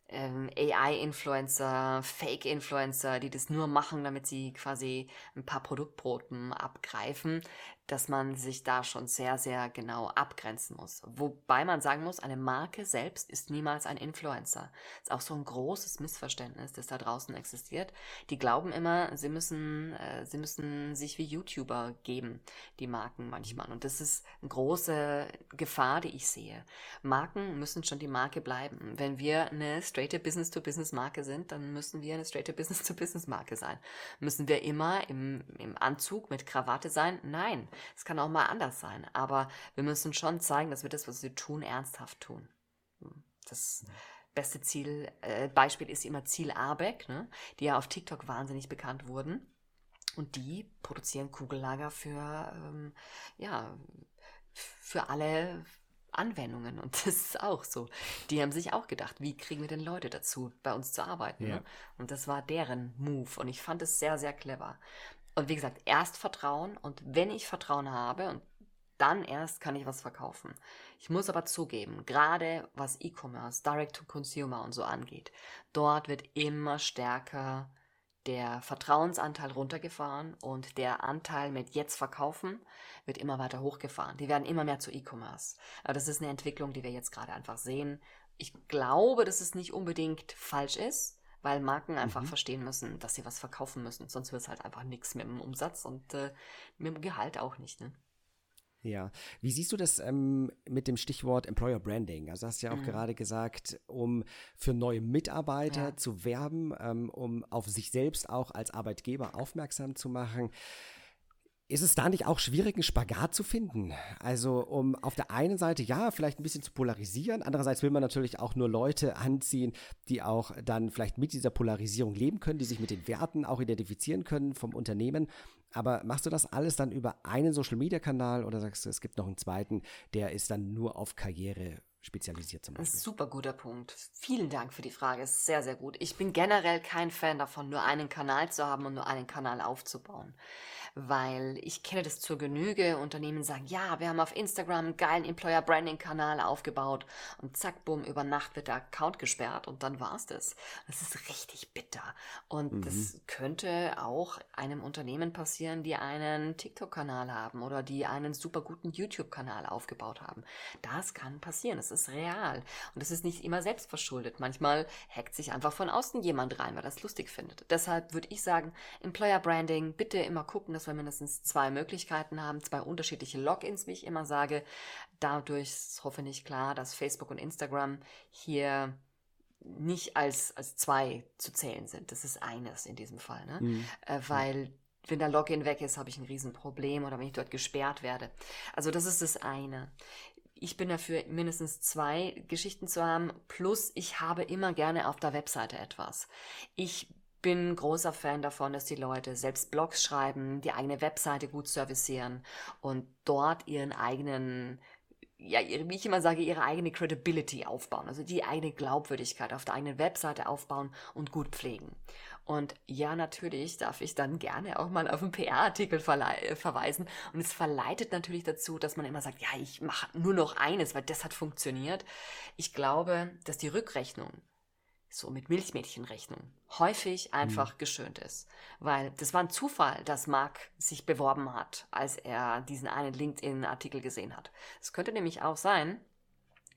ähm, AI-Influencer, Fake-Influencer, die das nur machen, damit sie quasi ein paar Produktbroten abgreifen dass man sich da schon sehr, sehr genau abgrenzen muss. Wobei man sagen muss, eine Marke selbst ist niemals ein Influencer. Das ist auch so ein großes Missverständnis, das da draußen existiert. Die glauben immer, sie müssen, äh, sie müssen sich wie YouTuber geben, die Marken manchmal. Und das ist eine große Gefahr, die ich sehe. Marken müssen schon die Marke bleiben. Wenn wir eine straighte Business-to-Business-Marke sind, dann müssen wir eine straighte Business-to-Business-Marke sein. Müssen wir immer im, im Anzug mit Krawatte sein? Nein. Es kann auch mal anders sein, aber wir müssen schon zeigen, dass wir das, was wir tun, ernsthaft tun. Hm, das beste Ziel, äh, Beispiel ist immer Ziel Arbeck, ne? die ja auf TikTok wahnsinnig bekannt wurden. Und die produzieren Kugellager für, ähm, ja, für alle Anwendungen. Und [LAUGHS] das ist auch so. Die haben sich auch gedacht, wie kriegen wir denn Leute dazu, bei uns zu arbeiten? Ja. Ne? Und das war deren Move. Und ich fand es sehr, sehr clever. Und wie gesagt, erst Vertrauen und wenn ich Vertrauen habe und dann erst kann ich was verkaufen. Ich muss aber zugeben, gerade was E-Commerce, Direct to Consumer und so angeht, dort wird immer stärker der Vertrauensanteil runtergefahren und der Anteil mit jetzt verkaufen wird immer weiter hochgefahren. Die werden immer mehr zu E-Commerce. Das ist eine Entwicklung, die wir jetzt gerade einfach sehen. Ich glaube, dass es nicht unbedingt falsch ist, weil Marken einfach mhm. verstehen müssen, dass sie was verkaufen müssen. Sonst wird es halt einfach nichts mit dem Umsatz und äh, mit dem Gehalt auch nicht. Ne? Ja, wie siehst du das ähm, mit dem Stichwort Employer Branding? Also hast du ja auch mhm. gerade gesagt, um für neue Mitarbeiter ja. zu werben, ähm, um auf sich selbst auch als Arbeitgeber aufmerksam zu machen. Ist es da nicht auch schwierig, einen Spagat zu finden? Also, um auf der einen Seite ja, vielleicht ein bisschen zu polarisieren, andererseits will man natürlich auch nur Leute anziehen, die auch dann vielleicht mit dieser Polarisierung leben können, die sich mit den Werten auch identifizieren können vom Unternehmen. Aber machst du das alles dann über einen Social-Media-Kanal oder sagst du, es gibt noch einen zweiten, der ist dann nur auf Karriere spezialisiert zum Beispiel? Super guter Punkt. Vielen Dank für die Frage. Ist sehr, sehr gut. Ich bin generell kein Fan davon, nur einen Kanal zu haben und nur einen Kanal aufzubauen weil ich kenne das zur Genüge. Unternehmen sagen, ja, wir haben auf Instagram einen geilen Employer Branding Kanal aufgebaut und zack, bumm, über Nacht wird der Account gesperrt und dann war's das. Das ist richtig bitter. Und mhm. das könnte auch einem Unternehmen passieren, die einen TikTok-Kanal haben oder die einen super guten YouTube-Kanal aufgebaut haben. Das kann passieren. Das ist real. Und das ist nicht immer selbstverschuldet. Manchmal hackt sich einfach von außen jemand rein, weil das lustig findet. Deshalb würde ich sagen, Employer Branding, bitte immer gucken, dass dass wir mindestens zwei Möglichkeiten haben, zwei unterschiedliche Logins, wie ich immer sage. Dadurch ist hoffentlich klar, dass Facebook und Instagram hier nicht als, als zwei zu zählen sind. Das ist eines in diesem Fall, ne? Mhm. Äh, weil wenn der Login weg ist, habe ich ein Riesenproblem oder wenn ich dort gesperrt werde. Also das ist das eine. Ich bin dafür, mindestens zwei Geschichten zu haben. Plus, ich habe immer gerne auf der Webseite etwas. Ich bin großer Fan davon, dass die Leute selbst Blogs schreiben, die eigene Webseite gut servicieren und dort ihren eigenen ja, wie ich immer sage, ihre eigene Credibility aufbauen, also die eigene Glaubwürdigkeit auf der eigenen Webseite aufbauen und gut pflegen. Und ja, natürlich darf ich dann gerne auch mal auf einen PR-Artikel verweisen. Und es verleitet natürlich dazu, dass man immer sagt, ja, ich mache nur noch eines, weil das hat funktioniert. Ich glaube, dass die Rückrechnung so mit Milchmädchenrechnung, häufig einfach mhm. geschönt ist. Weil das war ein Zufall, dass Mark sich beworben hat, als er diesen einen LinkedIn-Artikel gesehen hat. Es könnte nämlich auch sein,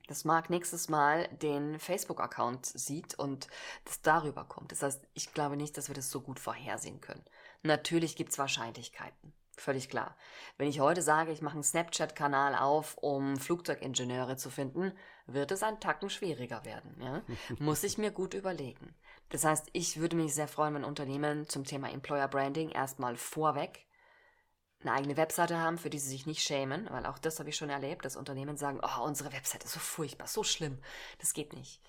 dass Mark nächstes Mal den Facebook-Account sieht und das darüber kommt. Das heißt, ich glaube nicht, dass wir das so gut vorhersehen können. Natürlich gibt es Wahrscheinlichkeiten. Völlig klar. Wenn ich heute sage, ich mache einen Snapchat-Kanal auf, um Flugzeugingenieure zu finden, wird es ein Tacken schwieriger werden. Ja? [LAUGHS] Muss ich mir gut überlegen. Das heißt, ich würde mich sehr freuen, wenn Unternehmen zum Thema Employer Branding erstmal vorweg eine eigene Webseite haben, für die sie sich nicht schämen, weil auch das habe ich schon erlebt, dass Unternehmen sagen, oh, unsere Webseite ist so furchtbar, so schlimm. Das geht nicht.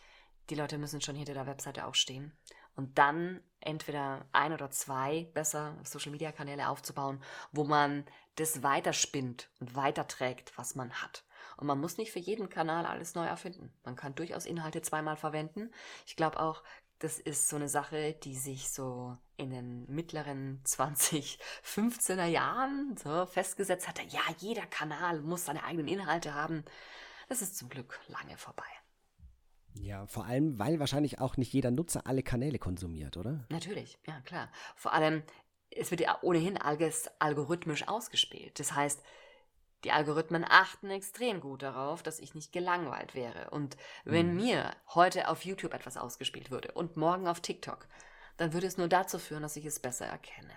Die Leute müssen schon hinter der Webseite auch stehen und dann entweder ein oder zwei besser Social Media Kanäle aufzubauen, wo man das weiterspinnt und weiterträgt, was man hat. Und man muss nicht für jeden Kanal alles neu erfinden. Man kann durchaus Inhalte zweimal verwenden. Ich glaube auch, das ist so eine Sache, die sich so in den mittleren 20, 15er Jahren so festgesetzt hatte. Ja, jeder Kanal muss seine eigenen Inhalte haben. Das ist zum Glück lange vorbei. Ja, vor allem, weil wahrscheinlich auch nicht jeder Nutzer alle Kanäle konsumiert, oder? Natürlich, ja klar. Vor allem, es wird ja ohnehin alles algorithmisch ausgespielt. Das heißt, die Algorithmen achten extrem gut darauf, dass ich nicht gelangweilt wäre. Und wenn mhm. mir heute auf YouTube etwas ausgespielt würde und morgen auf TikTok, dann würde es nur dazu führen, dass ich es besser erkenne.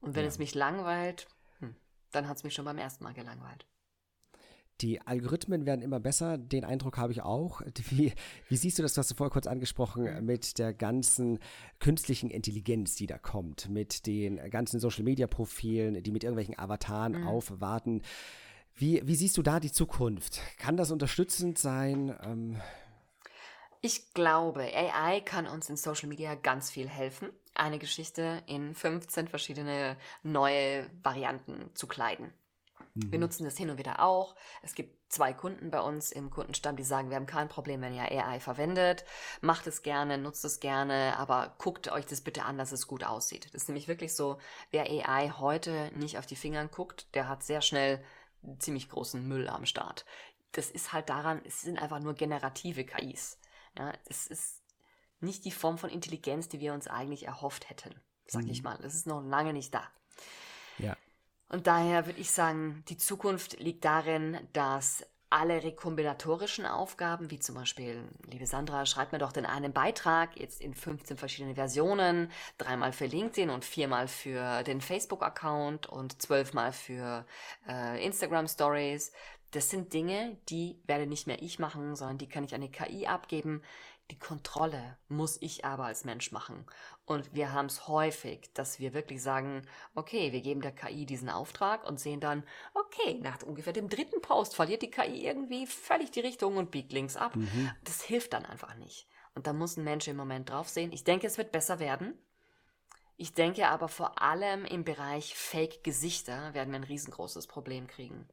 Und wenn ja. es mich langweilt, hm, dann hat es mich schon beim ersten Mal gelangweilt. Die Algorithmen werden immer besser, den Eindruck habe ich auch. [LAUGHS] Wie, wie siehst du das, was du vorher kurz angesprochen, mhm. mit der ganzen künstlichen Intelligenz, die da kommt, mit den ganzen Social-Media-Profilen, die mit irgendwelchen Avataren mhm. aufwarten. Wie, wie siehst du da die Zukunft? Kann das unterstützend sein? Ähm ich glaube, AI kann uns in Social Media ganz viel helfen, eine Geschichte in 15 verschiedene neue Varianten zu kleiden. Wir mhm. nutzen das hin und wieder auch. Es gibt zwei Kunden bei uns im Kundenstamm, die sagen, wir haben kein Problem, wenn ihr AI verwendet. Macht es gerne, nutzt es gerne, aber guckt euch das bitte an, dass es gut aussieht. Das ist nämlich wirklich so, wer AI heute nicht auf die Fingern guckt, der hat sehr schnell ziemlich großen Müll am Start. Das ist halt daran, es sind einfach nur generative KIs. Ja, es ist nicht die Form von Intelligenz, die wir uns eigentlich erhofft hätten, sag mhm. ich mal. Das ist noch lange nicht da. Und daher würde ich sagen, die Zukunft liegt darin, dass alle rekombinatorischen Aufgaben, wie zum Beispiel, liebe Sandra, schreib mir doch den einen Beitrag, jetzt in 15 verschiedenen Versionen, dreimal für LinkedIn und viermal für den Facebook-Account und zwölfmal für äh, Instagram Stories. Das sind Dinge, die werde nicht mehr ich machen, sondern die kann ich an die KI abgeben. Die Kontrolle muss ich aber als Mensch machen. Und wir haben es häufig, dass wir wirklich sagen, okay, wir geben der KI diesen Auftrag und sehen dann, okay, nach ungefähr dem dritten Post verliert die KI irgendwie völlig die Richtung und biegt links ab. Mhm. Das hilft dann einfach nicht. Und da muss ein Mensch im Moment drauf sehen. Ich denke, es wird besser werden. Ich denke aber vor allem im Bereich Fake-Gesichter werden wir ein riesengroßes Problem kriegen,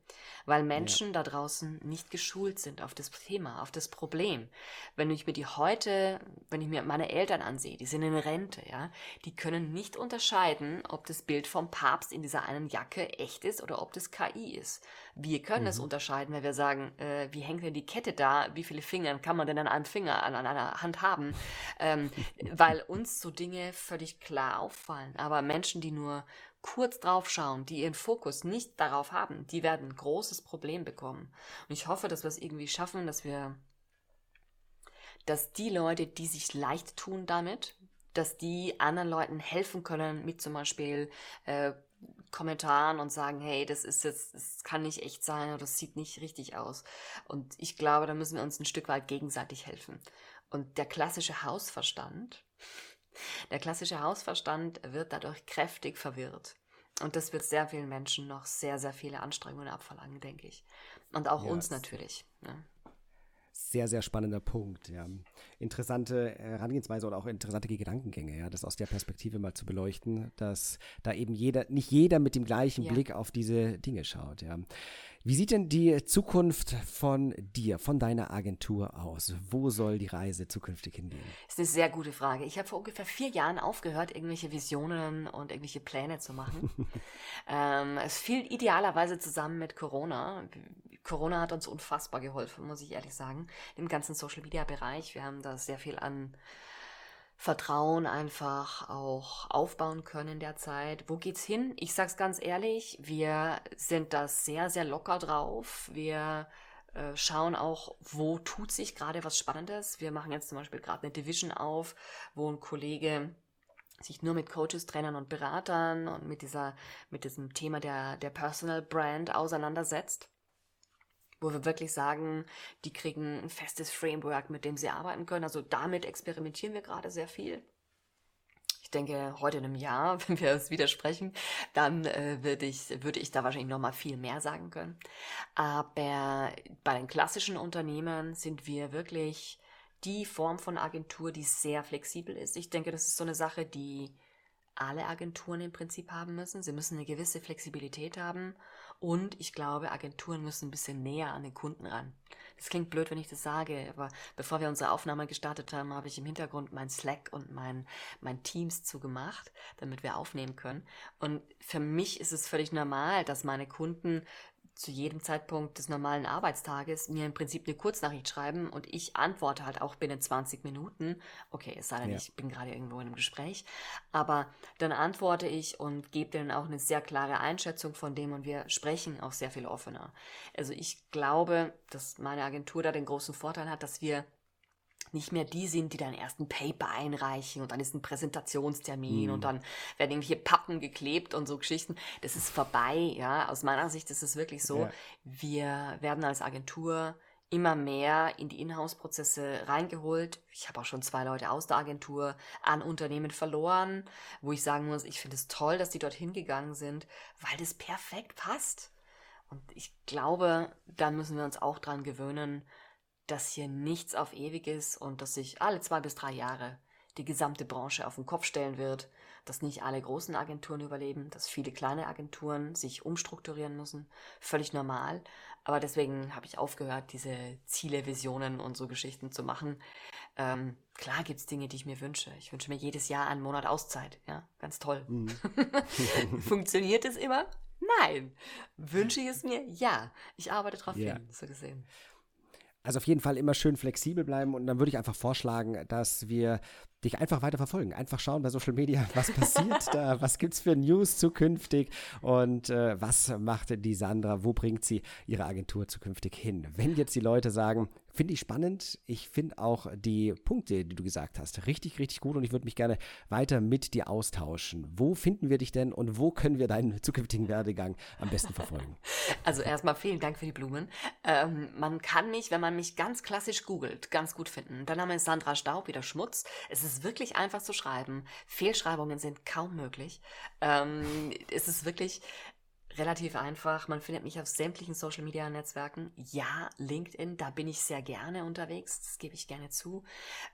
weil Menschen ja. da draußen nicht geschult sind auf das Thema, auf das Problem. Wenn ich mir die heute, wenn ich mir meine Eltern ansehe, die sind in Rente, ja, die können nicht unterscheiden, ob das Bild vom Papst in dieser einen Jacke echt ist oder ob das KI ist. Wir können mhm. es unterscheiden, wenn wir sagen, äh, wie hängt denn die Kette da, wie viele Finger kann man denn an einem Finger, an, an einer Hand haben, ähm, [LAUGHS] weil uns so Dinge völlig klar auffallen. Aber Menschen, die nur kurz drauf schauen, die ihren Fokus nicht darauf haben, die werden ein großes Problem bekommen. Und ich hoffe, dass wir es irgendwie schaffen, dass wir, dass die Leute, die sich leicht tun damit, dass die anderen Leuten helfen können, mit zum Beispiel äh, Kommentaren und sagen, hey, das ist jetzt, das kann nicht echt sein oder das sieht nicht richtig aus. Und ich glaube, da müssen wir uns ein Stück weit gegenseitig helfen. Und der klassische Hausverstand, [LAUGHS] der klassische Hausverstand wird dadurch kräftig verwirrt. Und das wird sehr vielen Menschen noch sehr, sehr viele Anstrengungen abverlangen, denke ich. Und auch ja, uns natürlich. Ne? Sehr, sehr spannender Punkt. Ja. Interessante Herangehensweise oder auch interessante Gedankengänge, ja, das aus der Perspektive mal zu beleuchten, dass da eben jeder, nicht jeder mit dem gleichen ja. Blick auf diese Dinge schaut. Ja. Wie sieht denn die Zukunft von dir, von deiner Agentur aus? Wo soll die Reise zukünftig hingehen? Das ist eine sehr gute Frage. Ich habe vor ungefähr vier Jahren aufgehört, irgendwelche Visionen und irgendwelche Pläne zu machen. [LAUGHS] ähm, es fiel idealerweise zusammen mit Corona. Corona hat uns unfassbar geholfen, muss ich ehrlich sagen, im ganzen Social-Media-Bereich. Wir haben da sehr viel an Vertrauen einfach auch aufbauen können in der Zeit. Wo geht's hin? Ich sag's ganz ehrlich, wir sind da sehr, sehr locker drauf. Wir äh, schauen auch, wo tut sich gerade was Spannendes. Wir machen jetzt zum Beispiel gerade eine Division auf, wo ein Kollege sich nur mit Coaches, Trainern und Beratern und mit dieser, mit diesem Thema der, der Personal Brand auseinandersetzt wo wir wirklich sagen, die kriegen ein festes Framework, mit dem sie arbeiten können. Also damit experimentieren wir gerade sehr viel. Ich denke, heute in einem Jahr, [LAUGHS] wenn wir es widersprechen, dann äh, würde ich, würde ich da wahrscheinlich noch mal viel mehr sagen können. Aber bei den klassischen Unternehmen sind wir wirklich die Form von Agentur, die sehr flexibel ist. Ich denke, das ist so eine Sache, die alle Agenturen im Prinzip haben müssen. Sie müssen eine gewisse Flexibilität haben und ich glaube, Agenturen müssen ein bisschen näher an den Kunden ran. Das klingt blöd, wenn ich das sage, aber bevor wir unsere Aufnahme gestartet haben, habe ich im Hintergrund mein Slack und mein, mein Teams zugemacht, damit wir aufnehmen können. Und für mich ist es völlig normal, dass meine Kunden zu jedem Zeitpunkt des normalen Arbeitstages mir im Prinzip eine Kurznachricht schreiben und ich antworte halt auch binnen 20 Minuten. Okay, es sei denn, ja. ich bin gerade irgendwo in einem Gespräch. Aber dann antworte ich und gebe denen auch eine sehr klare Einschätzung von dem und wir sprechen auch sehr viel offener. Also ich glaube, dass meine Agentur da den großen Vorteil hat, dass wir nicht mehr die sind, die dann erst ein Paper einreichen und dann ist ein Präsentationstermin mhm. und dann werden irgendwelche Pappen geklebt und so Geschichten. Das ist vorbei, ja. Aus meiner Sicht ist es wirklich so. Ja. Wir werden als Agentur immer mehr in die Inhouse-Prozesse reingeholt. Ich habe auch schon zwei Leute aus der Agentur an Unternehmen verloren, wo ich sagen muss, ich finde es toll, dass die dorthin gegangen sind, weil das perfekt passt. Und ich glaube, da müssen wir uns auch dran gewöhnen, dass hier nichts auf ewig ist und dass sich alle zwei bis drei Jahre die gesamte Branche auf den Kopf stellen wird, dass nicht alle großen Agenturen überleben, dass viele kleine Agenturen sich umstrukturieren müssen. Völlig normal. Aber deswegen habe ich aufgehört, diese Ziele, Visionen und so Geschichten zu machen. Ähm, klar es Dinge, die ich mir wünsche. Ich wünsche mir jedes Jahr einen Monat Auszeit. Ja, ganz toll. Mhm. [LAUGHS] Funktioniert es immer? Nein. Wünsche ich es mir? Ja. Ich arbeite darauf ja. hin, so gesehen. Also auf jeden Fall immer schön flexibel bleiben und dann würde ich einfach vorschlagen, dass wir dich einfach weiter verfolgen. Einfach schauen bei Social Media, [LAUGHS] was passiert da, was gibt es für News zukünftig und äh, was macht die Sandra, wo bringt sie ihre Agentur zukünftig hin. Wenn jetzt die Leute sagen, finde ich spannend, ich finde auch die Punkte, die du gesagt hast, richtig, richtig gut und ich würde mich gerne weiter mit dir austauschen. Wo finden wir dich denn und wo können wir deinen zukünftigen Werdegang am besten verfolgen? [LAUGHS] Also erstmal vielen Dank für die Blumen. Ähm, man kann mich, wenn man mich ganz klassisch googelt, ganz gut finden. Dein Name ist Sandra Staub, wieder Schmutz. Es ist ist wirklich einfach zu schreiben. Fehlschreibungen sind kaum möglich. Ähm, es ist wirklich relativ einfach. Man findet mich auf sämtlichen Social Media Netzwerken. Ja, LinkedIn, da bin ich sehr gerne unterwegs. Das gebe ich gerne zu.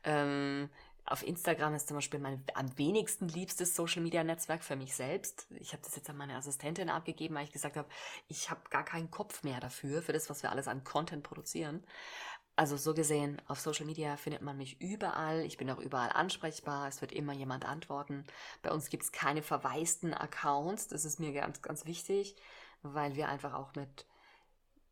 Ähm, auf Instagram ist zum Beispiel mein am wenigsten liebstes Social Media Netzwerk für mich selbst. Ich habe das jetzt an meine Assistentin abgegeben, weil ich gesagt habe, ich habe gar keinen Kopf mehr dafür, für das, was wir alles an Content produzieren. Also so gesehen, auf Social Media findet man mich überall. Ich bin auch überall ansprechbar. Es wird immer jemand antworten. Bei uns gibt es keine verwaisten Accounts. Das ist mir ganz, ganz wichtig, weil wir einfach auch mit,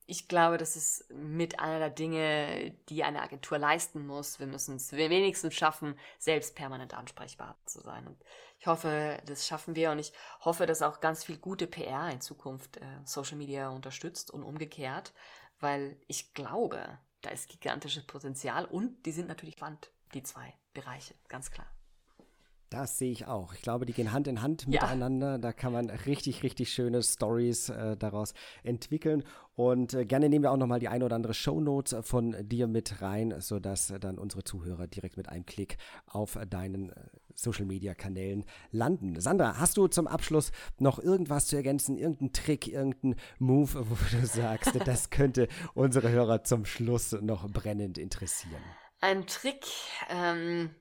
ich glaube, das ist mit einer der Dinge, die eine Agentur leisten muss. Wir müssen es wenigstens schaffen, selbst permanent ansprechbar zu sein. Und ich hoffe, das schaffen wir und ich hoffe, dass auch ganz viel gute PR in Zukunft äh, Social Media unterstützt und umgekehrt, weil ich glaube, da ist gigantisches Potenzial und die sind natürlich Wand, die zwei Bereiche, ganz klar. Das sehe ich auch. Ich glaube, die gehen Hand in Hand miteinander. Ja. Da kann man richtig, richtig schöne Stories äh, daraus entwickeln. Und äh, gerne nehmen wir auch nochmal die ein oder andere Shownote von dir mit rein, sodass dann unsere Zuhörer direkt mit einem Klick auf deinen äh, Social Media Kanälen landen. Sandra, hast du zum Abschluss noch irgendwas zu ergänzen? Irgendeinen Trick, irgendeinen Move, wo du sagst, [LAUGHS] das könnte unsere Hörer zum Schluss noch brennend interessieren? Ein Trick, ähm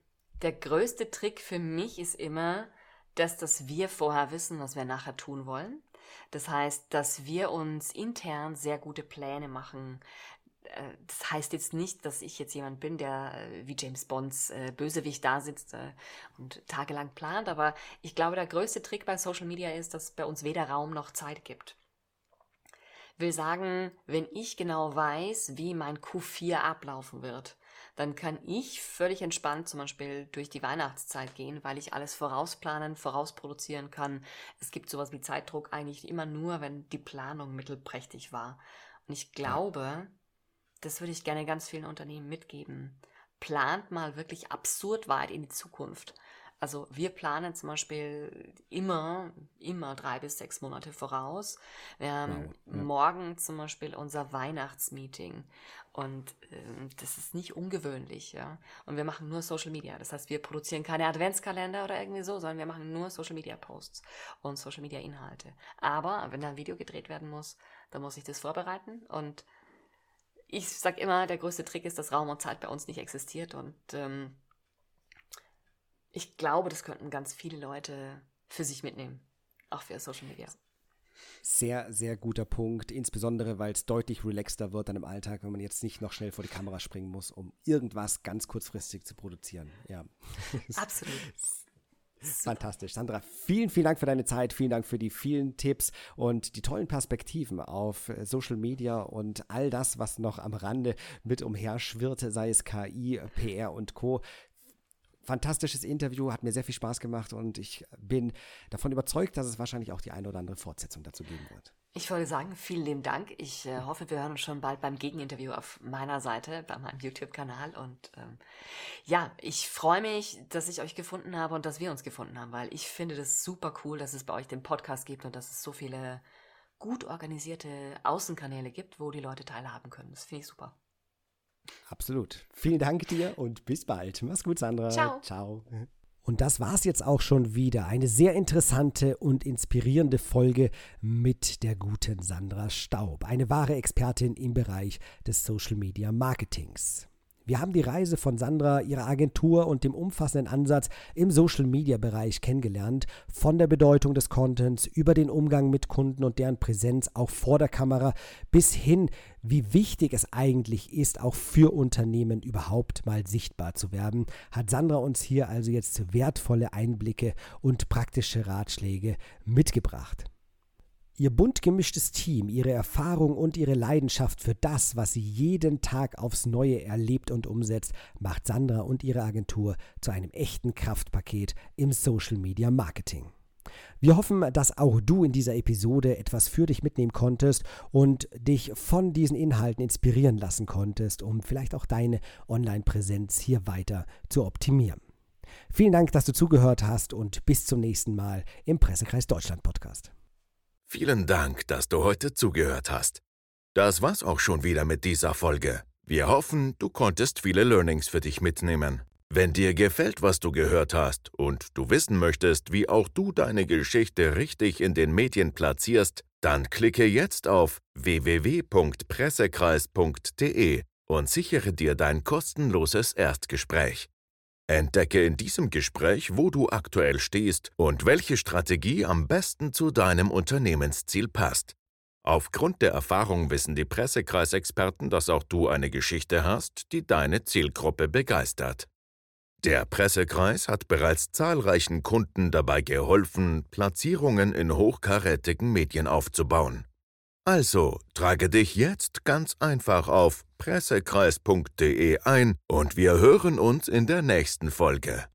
der größte Trick für mich ist immer, dass das wir vorher wissen, was wir nachher tun wollen. Das heißt, dass wir uns intern sehr gute Pläne machen. Äh, das heißt jetzt nicht, dass ich jetzt jemand bin, der äh, wie James Bonds äh, Bösewicht da sitzt und tagelang plant, aber ich glaube, der größte Trick bei Social Media ist, dass bei uns weder Raum noch Zeit gibt. Will sagen, wenn ich genau weiß, wie mein Q4 ablaufen wird, dann kann ich völlig entspannt zum Beispiel durch die Weihnachtszeit gehen, weil ich alles vorausplanen, vorausproduzieren kann. Es gibt sowas wie Zeitdruck eigentlich immer nur, wenn die Planung mittelprächtig war. Und ich glaube, das würde ich gerne ganz vielen Unternehmen mitgeben. Plant mal wirklich absurd weit in die Zukunft. Also wir planen zum Beispiel immer, immer drei bis sechs Monate voraus. Wir haben wow, ja. morgen zum Beispiel unser Weihnachtsmeeting und äh, das ist nicht ungewöhnlich, ja. Und wir machen nur Social Media. Das heißt, wir produzieren keine Adventskalender oder irgendwie so, sondern wir machen nur Social Media Posts und Social Media Inhalte. Aber wenn da ein Video gedreht werden muss, dann muss ich das vorbereiten und ich sag immer, der größte Trick ist, dass Raum und Zeit bei uns nicht existiert und ähm, ich glaube, das könnten ganz viele Leute für sich mitnehmen, auch für Social Media. Sehr, sehr guter Punkt, insbesondere weil es deutlich relaxter wird dann im Alltag, wenn man jetzt nicht noch schnell vor die Kamera springen muss, um irgendwas ganz kurzfristig zu produzieren. Ja. [LAUGHS] Absolut. Fantastisch. Sandra, vielen, vielen Dank für deine Zeit, vielen Dank für die vielen Tipps und die tollen Perspektiven auf äh, Social Media und all das, was noch am Rande mit umherschwirrt, sei es KI, PR und Co fantastisches Interview, hat mir sehr viel Spaß gemacht und ich bin davon überzeugt, dass es wahrscheinlich auch die eine oder andere Fortsetzung dazu geben wird. Ich wollte sagen, vielen lieben Dank. Ich äh, hoffe, wir hören uns schon bald beim Gegeninterview auf meiner Seite, bei meinem YouTube-Kanal. Und ähm, ja, ich freue mich, dass ich euch gefunden habe und dass wir uns gefunden haben, weil ich finde das super cool, dass es bei euch den Podcast gibt und dass es so viele gut organisierte Außenkanäle gibt, wo die Leute teilhaben können. Das finde ich super. Absolut. Vielen Dank dir und bis bald. Mach's gut, Sandra. Ciao. Ciao. Und das war's jetzt auch schon wieder. Eine sehr interessante und inspirierende Folge mit der guten Sandra Staub, eine wahre Expertin im Bereich des Social Media Marketings. Wir haben die Reise von Sandra, ihrer Agentur und dem umfassenden Ansatz im Social-Media-Bereich kennengelernt, von der Bedeutung des Contents über den Umgang mit Kunden und deren Präsenz auch vor der Kamera bis hin, wie wichtig es eigentlich ist, auch für Unternehmen überhaupt mal sichtbar zu werden, hat Sandra uns hier also jetzt wertvolle Einblicke und praktische Ratschläge mitgebracht. Ihr bunt gemischtes Team, ihre Erfahrung und ihre Leidenschaft für das, was sie jeden Tag aufs Neue erlebt und umsetzt, macht Sandra und ihre Agentur zu einem echten Kraftpaket im Social Media Marketing. Wir hoffen, dass auch du in dieser Episode etwas für dich mitnehmen konntest und dich von diesen Inhalten inspirieren lassen konntest, um vielleicht auch deine Online-Präsenz hier weiter zu optimieren. Vielen Dank, dass du zugehört hast und bis zum nächsten Mal im Pressekreis Deutschland Podcast. Vielen Dank, dass du heute zugehört hast. Das war's auch schon wieder mit dieser Folge. Wir hoffen, du konntest viele Learnings für dich mitnehmen. Wenn dir gefällt, was du gehört hast und du wissen möchtest, wie auch du deine Geschichte richtig in den Medien platzierst, dann klicke jetzt auf www.pressekreis.de und sichere dir dein kostenloses Erstgespräch. Entdecke in diesem Gespräch, wo du aktuell stehst und welche Strategie am besten zu deinem Unternehmensziel passt. Aufgrund der Erfahrung wissen die Pressekreisexperten, dass auch du eine Geschichte hast, die deine Zielgruppe begeistert. Der Pressekreis hat bereits zahlreichen Kunden dabei geholfen, Platzierungen in hochkarätigen Medien aufzubauen. Also trage dich jetzt ganz einfach auf pressekreis.de ein und wir hören uns in der nächsten Folge.